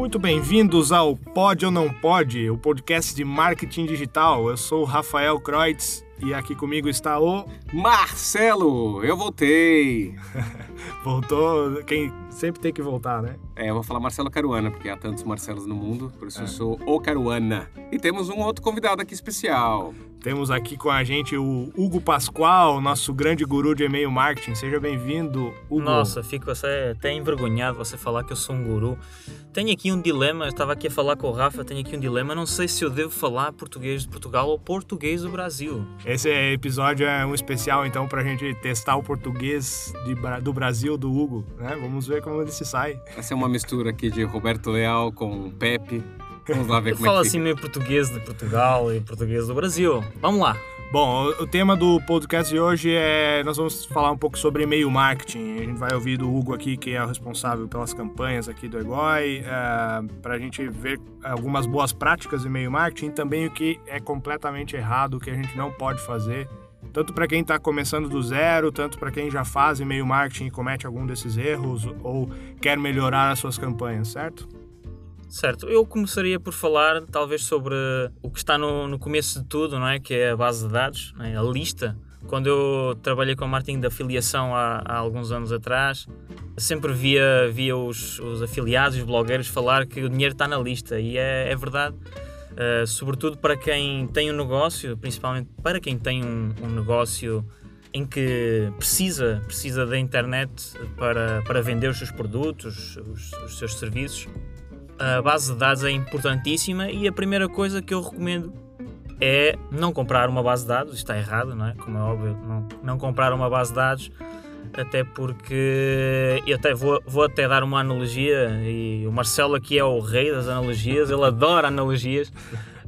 Muito bem-vindos ao Pode ou Não Pode, o podcast de marketing digital. Eu sou o Rafael Kreutz e aqui comigo está o. Marcelo, eu voltei. Voltou, quem sempre tem que voltar, né? É, eu vou falar Marcelo Caruana, porque há tantos Marcelos no mundo, por isso eu sou o Caruana. E temos um outro convidado aqui especial. Temos aqui com a gente o Hugo Pascoal, nosso grande guru de e-mail marketing. Seja bem-vindo, Hugo. Nossa, fico até envergonhado você falar que eu sou um guru. Tenho aqui um dilema, eu estava aqui a falar com o Rafa, tenho aqui um dilema, não sei se eu devo falar português de Portugal ou português do Brasil. Esse episódio é um especial, então, pra gente testar o português de, do Brasil do Hugo, né? Vamos ver como ele se sai. Essa é uma mistura aqui de Roberto Leal com Pepe. Vamos lá ver como Fala é que assim meio português de Portugal e português do Brasil. Vamos lá. Bom, o tema do podcast de hoje é. Nós vamos falar um pouco sobre e-mail marketing. A gente vai ouvir do Hugo aqui, que é o responsável pelas campanhas aqui do Egoi, é, para a gente ver algumas boas práticas de e-mail marketing e também o que é completamente errado, o que a gente não pode fazer. Tanto para quem está começando do zero, tanto para quem já faz e-mail marketing e comete algum desses erros ou quer melhorar as suas campanhas, certo? Certo, eu começaria por falar talvez sobre o que está no, no começo de tudo, não é? que é a base de dados, é? a lista. Quando eu trabalhei com marketing de afiliação há, há alguns anos atrás, sempre via, via os, os afiliados, os blogueiros falar que o dinheiro está na lista e é, é verdade. Uh, sobretudo para quem tem um negócio, principalmente para quem tem um, um negócio em que precisa, precisa da internet para, para vender os seus produtos, os, os seus serviços a base de dados é importantíssima e a primeira coisa que eu recomendo é não comprar uma base de dados, isto está errado, não é? Como é óbvio, não, não comprar uma base de dados, até porque eu até vou, vou até dar uma analogia e o Marcelo aqui é o rei das analogias, ele adora analogias.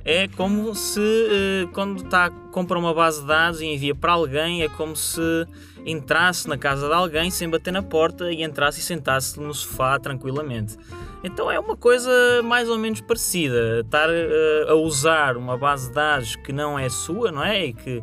É como se eh, quando tá, compra uma base de dados e envia para alguém, é como se entrasse na casa de alguém sem bater na porta e entrasse e sentasse no sofá tranquilamente. Então é uma coisa mais ou menos parecida. Estar uh, a usar uma base de dados que não é sua, não é? E que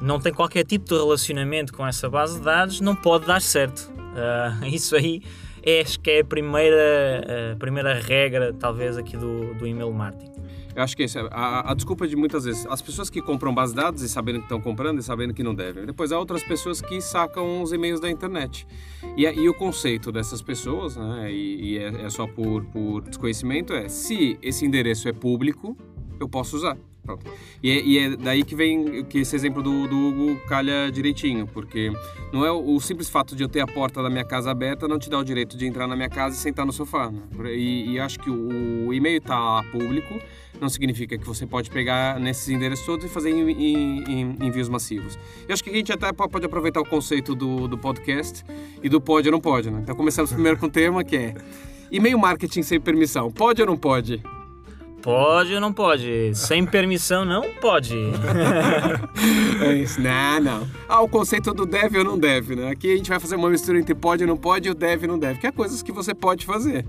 não tem qualquer tipo de relacionamento com essa base de dados, não pode dar certo. Uh, isso aí é, acho que é a primeira, primeira regra, talvez, aqui do, do email marketing. Eu acho que esse, é a, a, desculpa de muitas vezes, as pessoas que compram base de dados e sabendo que estão comprando e sabendo que não devem. Depois há outras pessoas que sacam os e-mails da internet. E, e o conceito dessas pessoas, né, e, e é, é, só por, por desconhecimento, é se esse endereço é público, eu posso usar. Pronto. E é, e é, daí que vem que esse exemplo do, do Hugo calha direitinho, porque não é o, o, simples fato de eu ter a porta da minha casa aberta não te dá o direito de entrar na minha casa e sentar no sofá. Né? E, e acho que o, o e-mail está público, não significa que você pode pegar nesses endereços todos e fazer em, em, em, envios massivos. Eu acho que a gente até pode aproveitar o conceito do, do podcast e do pode ou não pode. Né? Então começamos primeiro com o tema que é e-mail marketing sem permissão. Pode ou não pode? Pode ou não pode? Sem permissão não pode. é isso. Não, não. Ah, o conceito do deve ou não deve, né? Aqui a gente vai fazer uma mistura entre pode ou não pode e o deve e não deve, que é coisas que você pode fazer.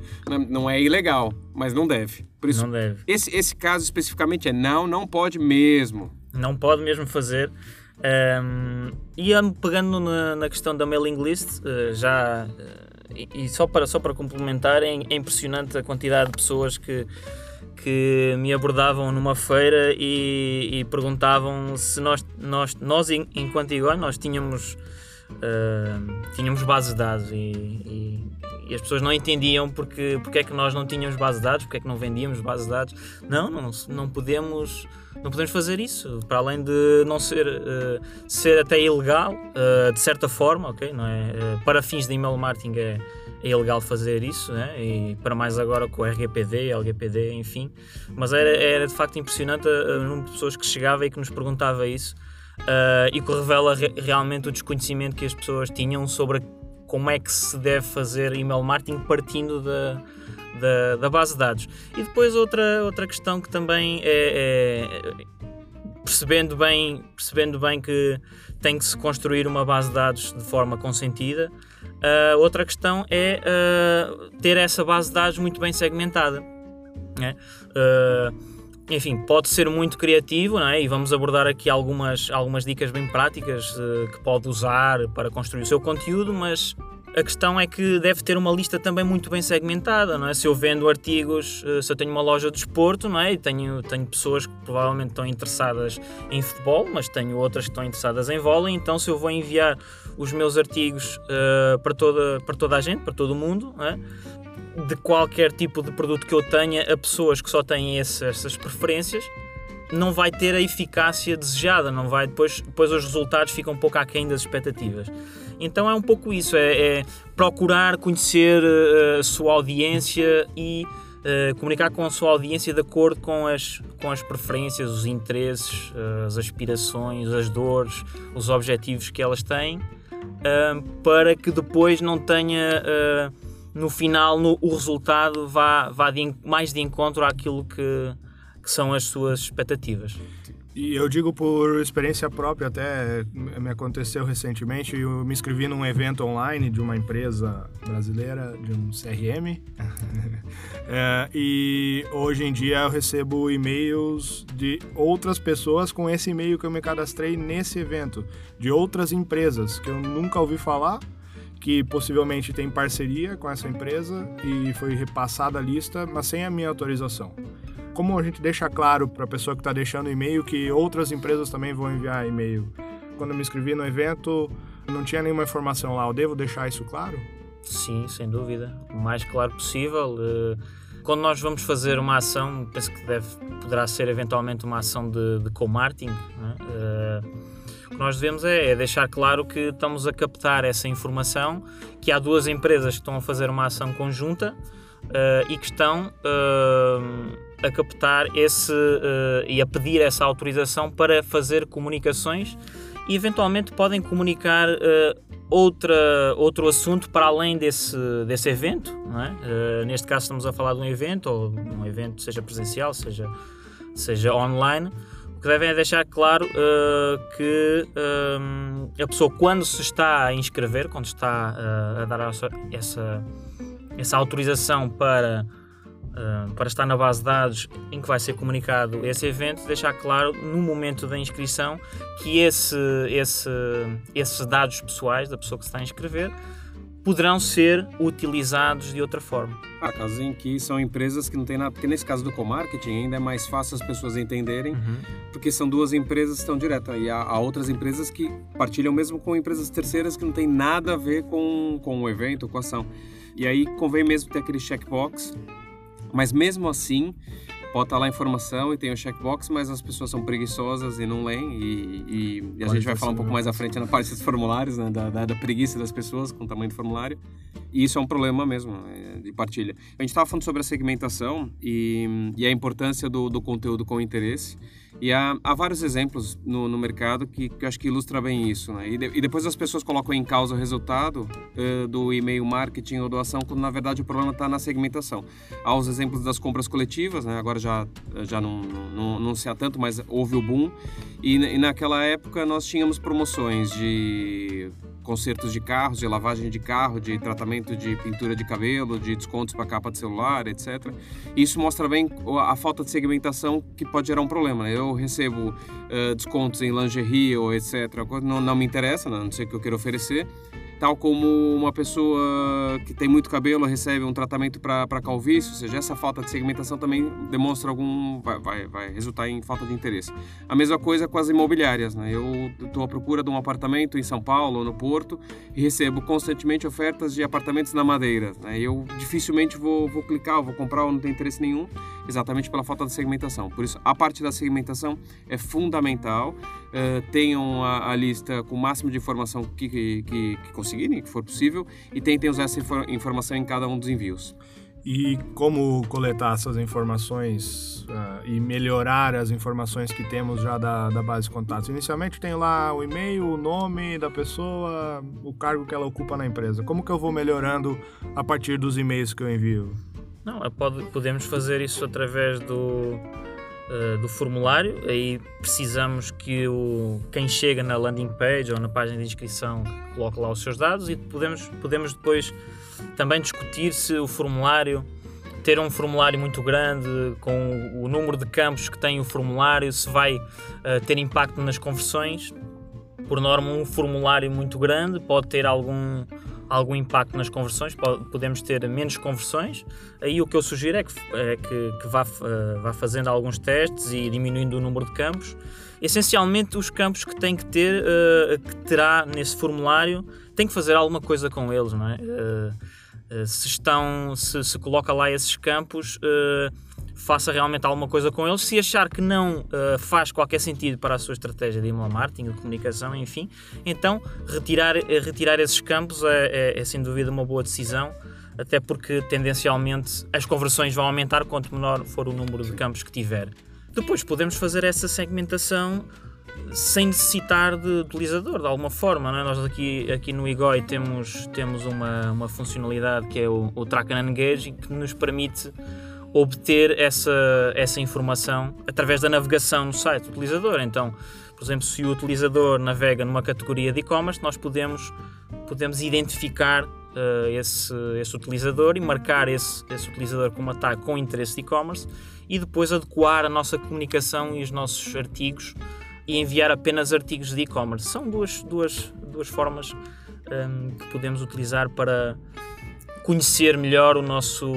Não é ilegal, mas não deve. Por isso, não deve. Esse, esse caso especificamente é não, não pode mesmo. Não pode mesmo fazer. Um, e pegando na, na, questão da mailing list, uh, já. Uh, e, e, só para, só para complementar, é, é impressionante a quantidade de pessoas que que me abordavam numa feira e, e perguntavam se nós, nós, nós enquanto Igor, nós tínhamos, uh, tínhamos bases de dados e, e, e, as pessoas não entendiam porque, porque é que nós não tínhamos bases de dados, porque é que não vendíamos bases de dados. Não, não, não podemos não podemos fazer isso, para além de não ser, uh, ser até ilegal, uh, de certa forma, ok? Não é? para fins de email marketing é, é ilegal fazer isso, né? e para mais agora com o RGPD, LGPD, enfim. Mas era, era de facto impressionante o número de pessoas que chegava e que nos perguntava isso, uh, e que revela re realmente o desconhecimento que as pessoas tinham sobre como é que se deve fazer email marketing partindo da, da, da base de dados. E depois outra, outra questão que também é, é percebendo bem, percebendo bem que tem que se construir uma base de dados de forma consentida, Uh, outra questão é uh, ter essa base de dados muito bem segmentada. Né? Uh, enfim, pode ser muito criativo não é? e vamos abordar aqui algumas, algumas dicas bem práticas que pode usar para construir o seu conteúdo, mas a questão é que deve ter uma lista também muito bem segmentada, não é? Se eu vendo artigos, se eu tenho uma loja de desporto, não é? E tenho, tenho pessoas que provavelmente estão interessadas em futebol, mas tenho outras que estão interessadas em vôlei, então se eu vou enviar os meus artigos uh, para, toda, para toda a gente, para todo o mundo, é? de qualquer tipo de produto que eu tenha, a pessoas que só têm esse, essas preferências, não vai ter a eficácia desejada, não vai depois, depois os resultados ficam um pouco aquém das expectativas. Então é um pouco isso, é, é procurar conhecer uh, a sua audiência e uh, comunicar com a sua audiência de acordo com as, com as preferências, os interesses, uh, as aspirações, as dores, os objetivos que elas têm, para que depois não tenha no final no, o resultado vá, vá de, mais de encontro àquilo que, que são as suas expectativas. E eu digo por experiência própria, até me aconteceu recentemente, eu me inscrevi num evento online de uma empresa brasileira, de um CRM, é, e hoje em dia eu recebo e-mails de outras pessoas com esse e-mail que eu me cadastrei nesse evento, de outras empresas que eu nunca ouvi falar, que possivelmente tem parceria com essa empresa e foi repassada a lista, mas sem a minha autorização como a gente deixa claro para a pessoa que está deixando e-mail que outras empresas também vão enviar e-mail? Quando eu me inscrevi no evento, não tinha nenhuma informação lá. Eu devo deixar isso claro? Sim, sem dúvida. O mais claro possível. Eh, quando nós vamos fazer uma ação, penso que deve, poderá ser eventualmente uma ação de, de co-marketing. É? O que nós devemos é, é, deixar claro que estamos a captar essa informação, que há duas empresas que estão a fazer uma ação conjunta uh, e que estão uh, a captar esse uh, e a pedir essa autorização para fazer comunicações e eventualmente podem comunicar outra, outro assunto para além desse, desse evento. É? neste caso estamos a falar de um evento, ou um evento seja presencial, seja, seja online. O que devem é deixar claro que a pessoa, quando se está a inscrever, quando está a dar essa essa autorização para, uh, para estar na base de dados em que vai ser comunicado esse evento, deixar claro no momento da inscrição que esse, esse, esses dados pessoais da pessoa que se está a inscrever poderão ser utilizados de outra forma. Há casos em que são empresas que não têm nada, porque nesse caso do co-marketing ainda é mais fácil as pessoas entenderem, uhum. porque são duas empresas que estão diretas. E há, há, outras empresas que partilham mesmo com empresas terceiras que não tem nada a ver com, com o evento, com a ação. E aí convém mesmo ter aquele checkbox, mas mesmo assim pode estar lá a informação e tem o checkbox, mas as pessoas são preguiçosas e não leem. E, e, e a gente vai falar um pouco mais à frente na parte dos formulários, né, da, da, da, preguiça das pessoas com o tamanho do formulário. E isso é um problema mesmo é, de partilha. A gente estava falando sobre a segmentação e, e a importância do, do conteúdo com interesse. E há, há vários exemplos no, no mercado que, que acho que ilustra bem isso. Né? E, de, e, depois as pessoas colocam em causa o resultado uh, do e-mail marketing ou doação, quando na verdade o problema está na segmentação. Há os exemplos das compras coletivas, né? agora já, já não, não, não se há tanto, mas houve o boom. E, e naquela época nós tínhamos promoções de consertos de carros, de lavagem de carro, de tratamento de pintura de cabelo, de descontos para capa de celular, etc. Isso mostra bem a falta de segmentação que pode gerar um problema. Né? Eu recebo uh, descontos em lingerie ou etc. Não, não me interessa, não sei o que eu quero oferecer tal como uma pessoa que tem muito cabelo recebe um tratamento para calvície, ou seja, essa falta de segmentação também demonstra algum vai, vai, vai resultar em falta de interesse. A mesma coisa com as imobiliárias, né? Eu estou à procura de um apartamento em São Paulo ou no Porto e recebo constantemente ofertas de apartamentos na Madeira, né? Eu dificilmente vou, vou clicar, vou comprar ou não tenho interesse nenhum, exatamente pela falta de segmentação. Por isso, a parte da segmentação é fundamental. Uh, tenham a, a, lista com o máximo de informação que, que, que, que conseguirem, que for possível, e tentem usar essa informação em cada um dos envios. E como coletar essas informações uh, e melhorar as informações que temos já da, da base de contatos? Inicialmente tem lá o e-mail, o nome da pessoa, o cargo que ela ocupa na empresa. Como que eu vou melhorando a partir dos e-mails que eu envio? Não, é, pode, podemos fazer isso através do, uh, do formulário. Aí precisamos que o, quem chega na landing page ou na página de inscrição coloque lá os seus dados e podemos, podemos depois também discutir se o formulário ter um formulário muito grande com o número de campos que tem o formulário, se vai uh, ter impacto nas conversões. Por norma, um formulário muito grande pode ter algum algum impacto nas conversões, podemos ter menos conversões. Aí o que eu sugiro é que, é que, que vá, uh, vá fazendo alguns testes e diminuindo o número de campos. Essencialmente, os campos que tem que ter, uh, que terá nesse formulário, tem que fazer alguma coisa com eles, não é? Uh, se estão, se, se coloca lá esses campos, faça realmente alguma coisa com eles. Se achar que não uh, faz qualquer sentido para a sua estratégia de email marketing, de comunicação, enfim, então retirar, eh, retirar esses campos é, é, é, sem dúvida uma boa decisão, até porque tendencialmente as conversões vão aumentar quanto menor for o número de campos que tiver. Depois podemos fazer essa segmentação sem necessitar de utilizador de alguma forma. É? Nós aqui, aqui no Igoi temos, temos uma, uma funcionalidade que é o, o Track and Engage que nos permite obter essa, essa informação através da navegação no site do utilizador. Então, por exemplo, se o utilizador navega numa categoria de e-commerce, nós podemos, podemos identificar uh, esse, esse utilizador e marcar esse, esse utilizador como ataque com interesse de e-commerce e depois adequar a nossa comunicação e os nossos artigos e enviar apenas artigos de e-commerce. São duas, duas, duas formas um, ehm, que podemos utilizar para conhecer melhor o nosso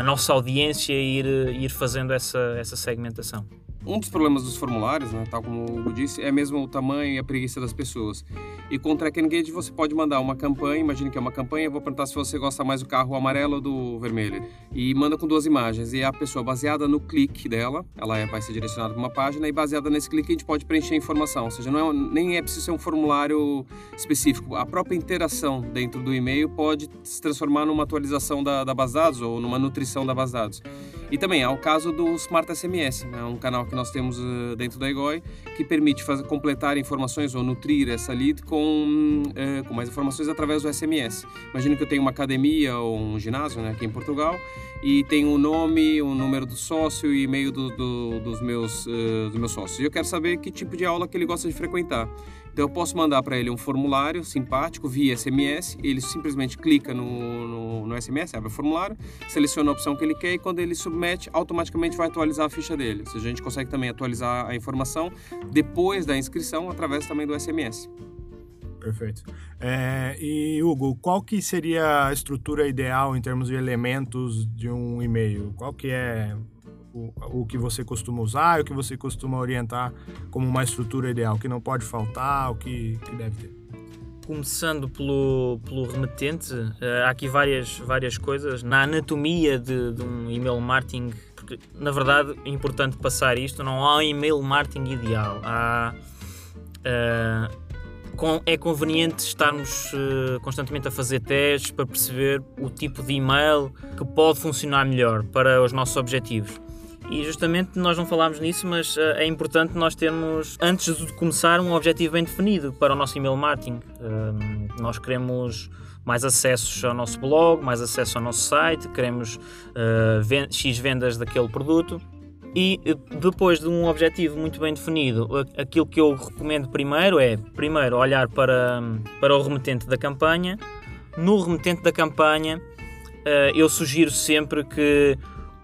a nossa audiência ir, ir fazendo essa, essa segmentação. Um dos problemas dos formulários, né, tal como o disse, é mesmo o tamanho e a preguiça das pessoas. E com o Track Engage você pode mandar uma campanha, imagine que é uma campanha, vou perguntar se você gosta mais do carro amarelo ou do vermelho. E manda com duas imagens. E a pessoa, baseada no clique dela, ela é, vai ser direcionada para uma página, e baseada nesse clique a gente pode preencher informação. Ou seja, não é, nem é preciso ser um formulário específico. A própria interação dentro do e-mail pode se transformar numa atualização da, da base de dados ou numa nutrição da base de dados. E também há o caso do Smart SMS, né, um canal que nós temos uh, dentro da EGOI, que permite fazer, completar informações ou nutrir essa lead com, uh, com mais informações através do SMS. Imagina que eu tenho uma academia ou um ginásio né, aqui em Portugal e tenho o nome, o número do sócio e e-mail do, do, dos, meus, uh, dos meus sócios. E eu quero saber que tipo de aula que ele gosta de frequentar. Então eu posso mandar para ele um formulário simpático via SMS, ele simplesmente clica no, no, no, SMS, abre o formulário, seleciona a opção que ele quer e quando ele submete, automaticamente vai atualizar a ficha dele. Ou seja, a gente consegue também atualizar a informação depois da inscrição através também do SMS. Perfeito. É, e Hugo, qual que seria a estrutura ideal em termos de elementos de um e-mail? Qual que é o, que você costuma usar o que você costuma orientar como uma estrutura ideal, o que não pode faltar, o que, que deve ter? Começando pelo, pelo remetente, uh, há aqui várias, várias coisas. Na anatomia de, de um e-mail marketing, porque na verdade é importante passar isto, não há um e-mail marketing ideal. Há, uh, é conveniente estarmos uh, constantemente a fazer testes para perceber o tipo de e-mail que pode funcionar melhor para os nossos objetivos. E justamente nós não falámos nisso, mas uh, é importante nós termos, antes de começar, um objetivo bem definido para o nosso email marketing. Uh, nós queremos mais acessos ao nosso blog, mais acesso ao nosso site, queremos uh, X vendas daquele produto. E depois de um objetivo muito bem definido, aquilo que eu recomendo primeiro é, primeiro, olhar para, para o remetente da campanha. No remetente da campanha, eu sugiro sempre que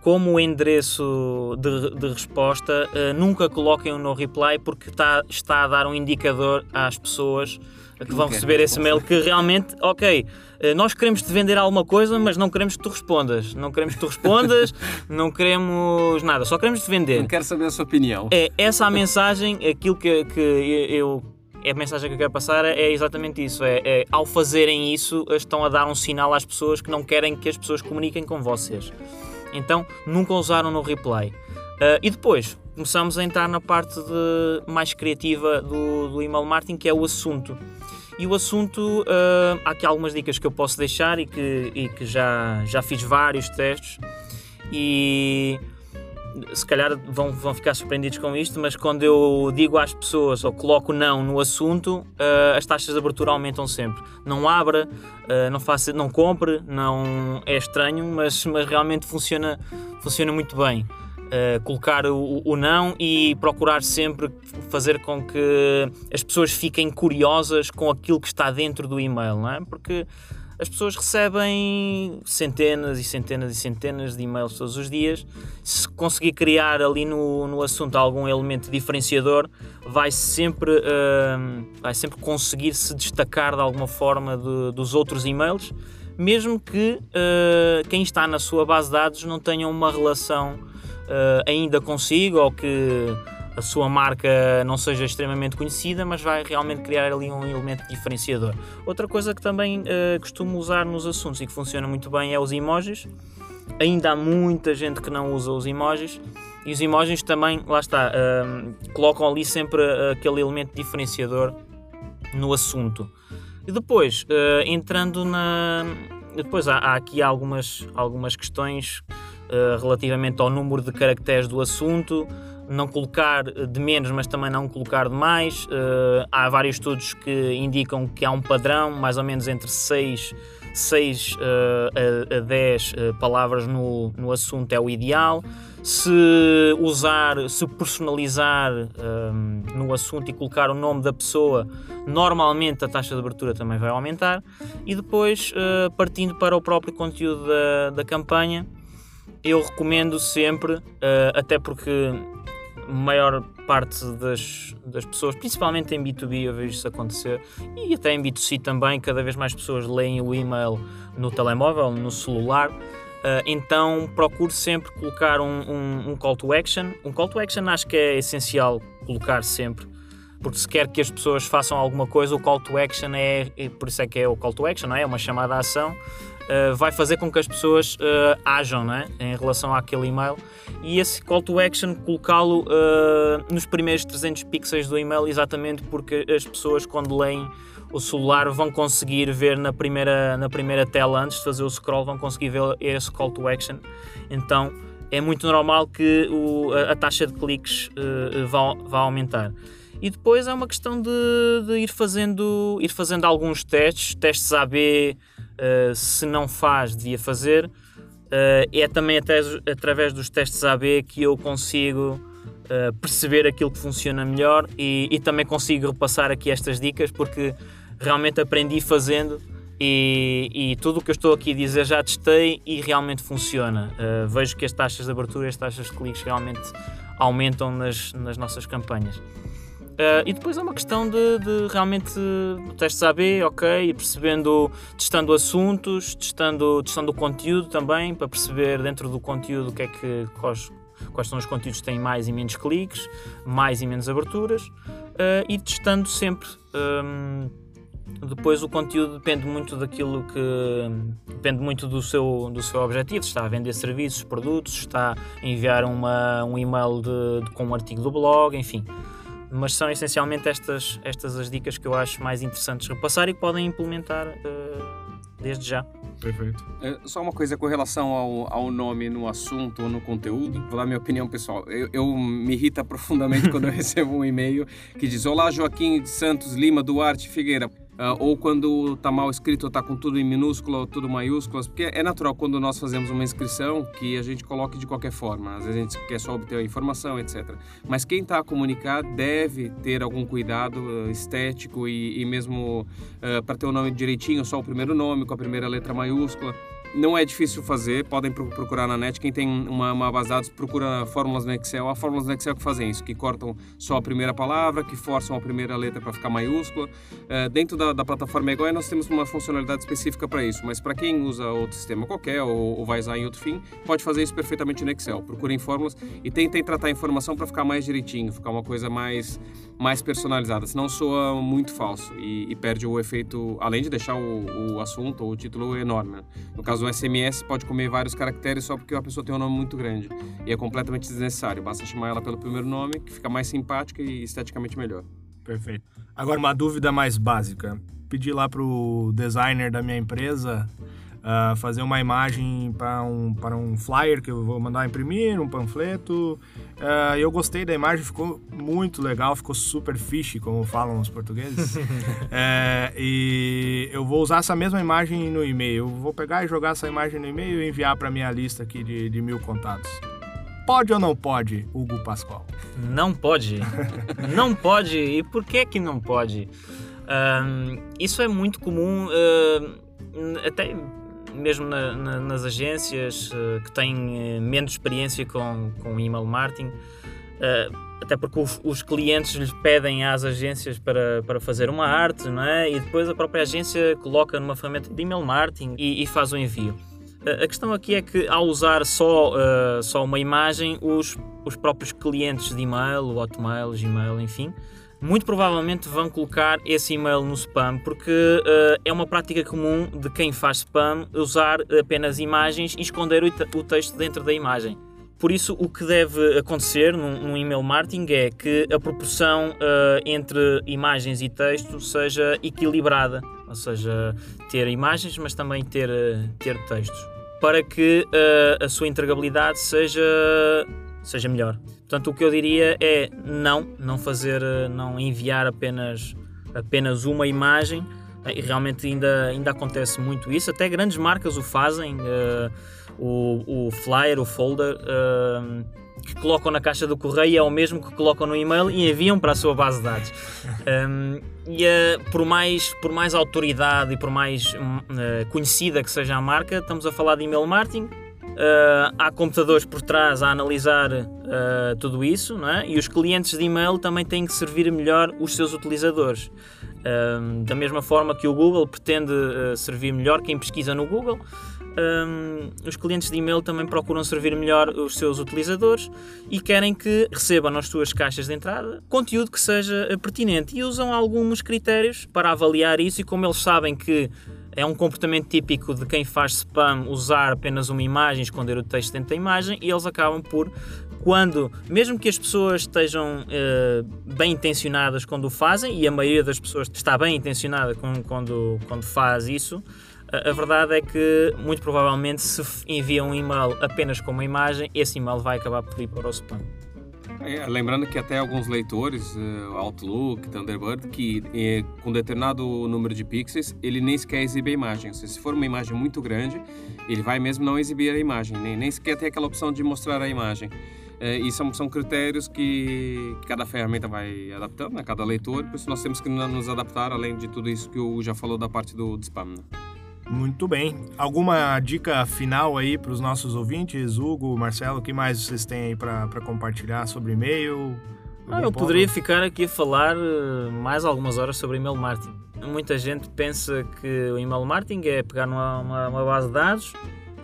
como o endereço de, de resposta, uh, nunca coloquem um no reply porque tá, está a dar um indicador às pessoas que vão receber esse mail que realmente, ok, uh, nós queremos te vender alguma coisa, mas não queremos que tu respondas. Não queremos que tu respondas, não queremos nada, só queremos te vender. Não quero saber a sua opinião. É essa a mensagem, aquilo que, que eu a mensagem que eu quero passar é exatamente isso. É, é, ao fazerem isso, estão a dar um sinal às pessoas que não querem que as pessoas comuniquem com vocês. Então nunca usaram no replay. Uh, e depois começamos a entrar na parte de, mais criativa do, do email marketing, que é o assunto. E o assunto, uh, há aqui algumas dicas que eu posso deixar e que, e que já, já fiz vários testes. E se calhar vão, vão ficar surpreendidos com isto, mas quando eu digo às pessoas ou coloco não no assunto, uh, as taxas de abertura aumentam sempre. Não abra, uh, não, faça, não compre, não é estranho, mas, mas realmente funciona, funciona muito bem. Uh, colocar o, o, não e procurar sempre fazer com que as pessoas fiquem curiosas com aquilo que está dentro do e-mail, não é? Porque as pessoas recebem centenas e centenas e centenas de e-mails todos os dias. Se conseguir criar ali no, no assunto algum elemento diferenciador, vai sempre, uh, vai sempre conseguir se destacar de alguma forma de, dos outros e-mails, mesmo que uh, quem está na sua base de dados não tenha uma relação uh, ainda consigo ou que a sua marca não seja extremamente conhecida, mas vai realmente criar ali um elemento diferenciador. Outra coisa que também uh, costumo usar nos assuntos e que funciona muito bem é os emojis. Ainda há muita gente que não usa os emojis e os emojis também, lá está, uh, colocam ali sempre aquele elemento diferenciador no assunto. E depois, uh, entrando na. Depois há, há, aqui algumas, algumas questões relativamente ao número de caracteres do assunto não colocar de menos, mas também não colocar de mais. Uh, há vários estudos que indicam que há um padrão, mais ou menos entre 6, 6 uh, a, a 10 uh, palavras no, no assunto é o ideal. Se usar, se personalizar ehm, no assunto e colocar o nome da pessoa, normalmente a taxa de abertura também vai aumentar. E depois, eh, partindo para o próprio conteúdo da, da campanha, eu recomendo sempre, até porque maior parte das, das pessoas, principalmente em B2B, eu vejo isso acontecer, e até em B2C também, cada vez mais pessoas leem o e-mail no telemóvel, no celular. Uh, então procure sempre colocar um, um, um, call to action. Um call to action acho que é essencial colocar sempre, porque se quer que as pessoas façam alguma coisa, o call to action é, por isso é que é o call to action, não é? é uma chamada à ação uh, vai fazer com que as pessoas uh, ajam né, em relação àquele e-mail. E esse call to action colocá-lo uh, nos primeiros 300 pixels do e-mail exatamente porque as pessoas quando leem o celular vão conseguir ver na primeira, na primeira tela antes de fazer o scroll vão conseguir ver esse call to action. Então é muito normal que o, a, a, taxa de cliques vá, vá aumentar e depois é uma questão de, de, ir fazendo ir fazendo alguns testes testes AB uh, se não faz, devia fazer. Uh, é também até através dos testes AB que eu consigo uh, perceber aquilo que funciona melhor e, e, também consigo repassar aqui estas dicas porque realmente aprendi fazendo e, e tudo o que eu estou aqui a dizer já testei e realmente funciona. Uh, vejo que as taxas de abertura as taxas de cliques realmente aumentam nas, nas nossas campanhas. Uh, e depois é uma questão de, de realmente testes AB, ok, e percebendo, testando assuntos, testando, testando o conteúdo também, para perceber dentro do conteúdo o que é que, quais, quais são os conteúdos que têm mais e menos cliques, mais e menos aberturas, uh, e testando sempre. Um, depois o conteúdo depende muito daquilo que depende muito do seu, do seu objetivo, se está a vender serviços, produtos, se está a enviar uma, um e-mail de, de, com um artigo do blog, enfim mas são essencialmente estas, estas as dicas que eu acho mais interessantes repassar e que podem implementar uh, desde já. Perfeito. É, só uma coisa com relação ao, ao nome no assunto ou no conteúdo, vou dar minha opinião pessoal. Eu, eu me irrita profundamente quando eu recebo um e-mail que diz: Olá, Joaquim de Santos Lima Duarte Figueira. Uh, ou quando está mal escrito, está com tudo em minúscula ou tudo maiúsculas, porque é natural quando nós fazemos uma inscrição que a gente coloque de qualquer forma. Às vezes a gente quer só obter a informação, etc. Mas quem está a comunicar deve ter algum cuidado uh, estético e, e mesmo uh, para ter o nome direitinho, só o primeiro nome com a primeira letra maiúscula não é difícil fazer, podem procurar na net. Quem tem uma, uma base de dados procura fórmulas no Excel. Há fórmulas no Excel que fazem isso, que cortam só a primeira palavra, que forçam a primeira letra para ficar maiúscula. Uh, dentro da, da plataforma Egoi nós temos uma funcionalidade específica para isso, mas para quem usa outro sistema qualquer ou, ou, vai usar em outro fim, pode fazer isso perfeitamente no Excel. Procurem fórmulas e tentem tratar a informação para ficar mais direitinho, ficar uma coisa mais, mais personalizada, senão soa muito falso e, e perde o efeito, além de deixar o, o assunto ou o título enorme. Né? No caso o SMS pode comer vários caracteres só porque a pessoa tem um nome muito grande. E é completamente desnecessário. Basta chamar ela pelo primeiro nome, que fica mais simpática e esteticamente melhor. Perfeito. Agora, uma dúvida mais básica. Pedi lá pro designer da minha empresa uh, fazer uma imagem para um, para um flyer que eu vou mandar imprimir, um panfleto. Uh, eu gostei da imagem, ficou muito legal, ficou super fishy, como falam os portugueses. é, e eu vou usar essa mesma imagem no e-mail. Eu vou pegar e jogar essa imagem no e-mail e enviar para minha lista aqui de, de mil contatos. Pode ou não pode, Hugo Pascoal? Não pode. não pode. E por que que não pode? Um, isso é muito comum. Uh até mesmo na, na, nas agências uh, que têm menos experiência com, com email marketing, uh, até porque os, os, clientes lhes pedem às agências para, para fazer uma arte, não é? E depois a própria agência coloca numa ferramenta de email marketing e, e faz o envio. A questão aqui é que ao usar só, uh, só uma imagem, os, os próprios clientes de e-mail, Hotmail, Gmail, enfim, muito provavelmente vão colocar esse e-mail no spam, porque uh, é uma prática comum de quem faz spam usar apenas imagens e esconder o, o texto dentro da imagem. Por isso, o que deve acontecer num, num email marketing é que a proporção uh, entre imagens e texto seja equilibrada, ou seja, ter imagens, mas também ter, ter textos para que uh, a sua entregabilidade seja, seja melhor. Portanto, o que eu diria é não, não fazer, eh, não enviar apenas, apenas uma imagem. E realmente ainda, ainda acontece muito isso. Até grandes marcas o fazem. Uh, o, o flyer, o folder. Uh, que colocam na caixa do correio é o mesmo que colocam no e-mail e enviam para a sua base de dados. Um, e uh, por, mais, por mais autoridade e por mais uh, conhecida que seja a marca, estamos a falar de e-mail marketing. Uh, há computadores por trás a analisar tudo isso, não é? e os clientes de e-mail também têm que servir melhor os seus utilizadores. da mesma forma que o Google pretende servir melhor quem pesquisa no Google, um, os clientes de e-mail também procuram servir melhor os seus utilizadores e querem que recebam nas suas caixas de entrada conteúdo que seja pertinente e usam alguns critérios para avaliar isso e como eles sabem que é um comportamento típico de quem faz spam usar apenas uma imagem, esconder o texto dentro da imagem e eles acabam por quando, mesmo que as pessoas estejam uh, bem intencionadas quando o fazem, e a maioria das pessoas está bem intencionada quando, quando faz isso, a verdade é que, muito provavelmente, se envia um e-mail apenas com uma imagem, esse e-mail vai acabar por ir para o spam. É, lembrando que até alguns leitores, uh, Outlook, Thunderbird, que eh, com determinado número de pixels, ele nem sequer exibe a imagem. Se for uma imagem muito grande, ele vai mesmo não exibir a imagem, nem, nem sequer ter aquela opção de mostrar a imagem. É, e são, são critérios que cada ferramenta vai adaptando, né? cada leitor, por isso nós temos que nos adaptar, além de tudo isso que o já falou da parte do, do spam. Né? Muito bem. Alguma dica final aí para os nossos ouvintes? Hugo, Marcelo, o que mais vocês têm aí para compartilhar sobre e-mail? Ah, eu poderia ficar aqui a falar eh, mais algumas horas sobre e-mail marketing. Muita gente pensa que o e-mail marketing é pegar numa uma, uma base de dados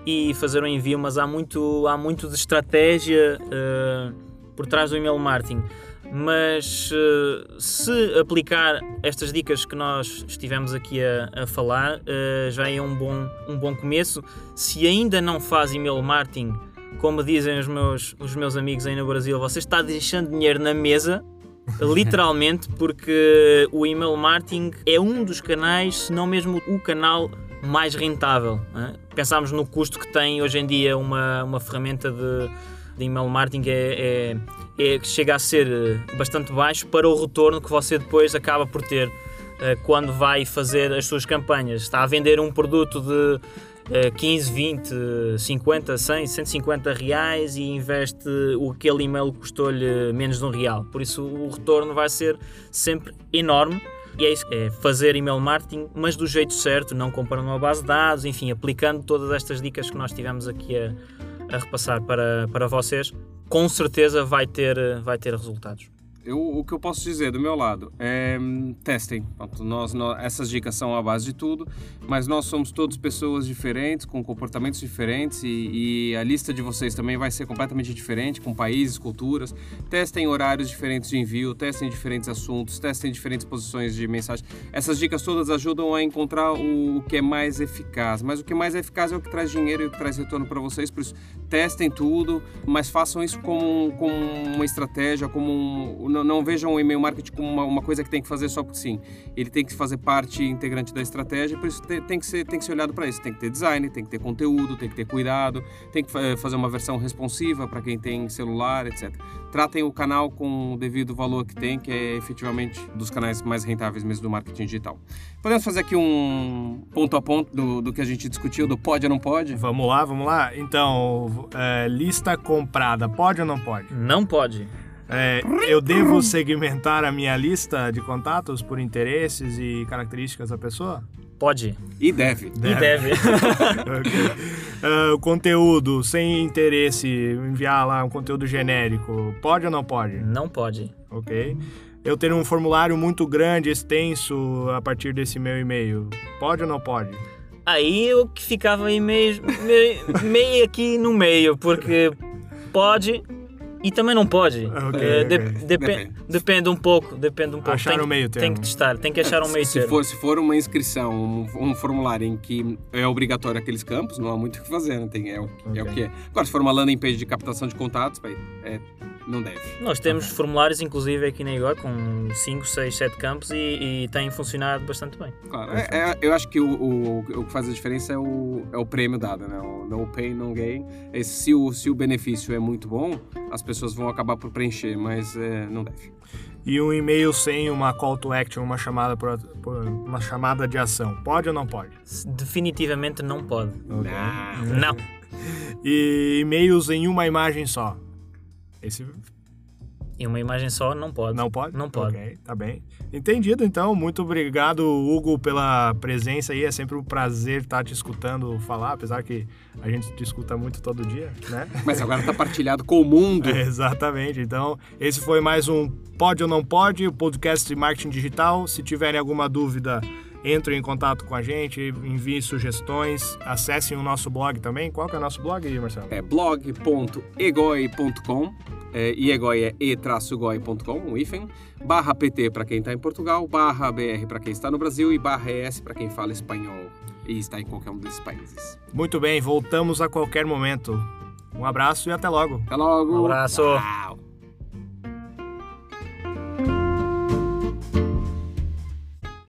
e fazer um envio, mas há muito, há muito de estratégia uh, por trás do e-mail marketing mas uh, se aplicar estas dicas que nós estivemos aqui a, a falar, uh, já é um bom, um bom começo. Se ainda não faz e-mail marketing, como dizem os meus, os meus amigos aí no Brasil, você está deixando dinheiro na mesa, literalmente, porque o e-mail marketing é um dos canais, se não mesmo o canal mais rentável. É? Pensamos no custo que tem hoje em dia uma, uma ferramenta de, de email marketing é, é é, chega a ser eh, bastante baixo para o retorno que você depois acaba por ter eh, quando vai fazer as suas campanhas. Está a vender um produto de 15, 20, 50, 100, 150 reais e investe aquele e-mail que custou-lhe menos de um real. Por isso o retorno vai ser sempre enorme. E é isso, é fazer email marketing, mas do jeito certo, não comprando uma base de dados, enfim, aplicando todas estas dicas que nós tivemos aqui a, a repassar para, para vocês com certeza vai ter, vai ter resultados. Eu, o que eu posso dizer do meu lado é testem. Nós, nós, essas dicas são a base de tudo, mas nós somos todos pessoas diferentes, com comportamentos diferentes e, e, a lista de vocês também vai ser completamente diferente, com países, culturas. Testem horários diferentes de envio, testem diferentes assuntos, testem diferentes posições de mensagem. Essas dicas todas ajudam a encontrar o, o que é mais eficaz, mas o que é mais eficaz é o que traz dinheiro e o que traz retorno para vocês. Por isso, testem tudo, mas façam isso como, como uma estratégia, como um não, não vejam o e-mail marketing como uma, uma, coisa que tem que fazer só porque sim. Ele tem que fazer parte integrante da estratégia, por isso tem, tem que, ser, tem que ser olhado para isso. Tem que ter design, tem que ter conteúdo, tem que ter cuidado, tem que fazer uma versão responsiva para quem tem celular, etc. Tratem o canal com o devido valor que tem, que é efetivamente dos canais mais rentáveis mesmo do marketing digital. Podemos fazer aqui um ponto a ponto do, do que a gente discutiu, do pode ou não pode? Vamos lá, vamos lá. Então, é, lista comprada, pode ou não pode? Não pode. É, eu devo segmentar a minha lista de contatos por interesses e características da pessoa? Pode. E deve. E deve. Ok. Ah, o conteúdo sem interesse, enviar lá um conteúdo genérico, pode ou não pode? não pode. Ok. Eu ter um formulário muito grande, extenso, a partir desse meu e-mail, pode ou não pode? Aí eu que ficava aí meio, meio, meio aqui no meio, porque pode e também não pode. Ok, Eh, de- ok. depe- Depende. Depende um pouco, depende um pouco. Achar tem, o meio Tem que testar, tem que achar um meio se termo. for, se for uma inscrição, um, um formulário em que é obrigatório aqueles campos, não há muito o que fazer, né? Tem, é, o, é o Ok. que é. Agora, se for uma landing page de captação de contatos, bem, é, não deve. Nós temos formulários, inclusive, aqui na Igor, com 5, 6, 7 campos e, e têm funcionado bastante bem. Claro, é- é- eu acho que o, o, o que faz a diferença é o, é o prêmio dado, né? O no pain, no gain. Esse, se, o, se o benefício é muito bom, as pessoas vão acabar por preencher, mas é, não deve. E um e-mail sem uma call to action, uma chamada, por, por- uma chamada de ação, pode ou não pode? Definitivamente não pode. Ok. Não. E e-mails em uma imagem só. Esse E uma imagem só não pode. não pode? Não pode. Ok, tá bem. Entendido, então. Muito obrigado, Hugo, pela presença aí. É sempre um prazer estar te escutando falar, apesar que a gente te escuta muito todo dia, né? Mas agora tá partilhado com o mundo. É, exatamente. Então, esse foi mais um Pode ou Não Pode, o podcast de marketing digital. Se tiverem alguma dúvida, entrem em contato com a gente, enviem sugestões, acessem o nosso blog também. Qual que é o nosso blog aí, Marcelo? É blog.egoi.com é, e egoi é e-goi.com, um hífen, barra PT para quem está em Portugal, barra BR para quem está no Brasil e barra ES para quem fala espanhol e está em qualquer um desses países. Muito bem, voltamos a qualquer momento. Um abraço e até logo. Até logo! Um abraço. Tchau.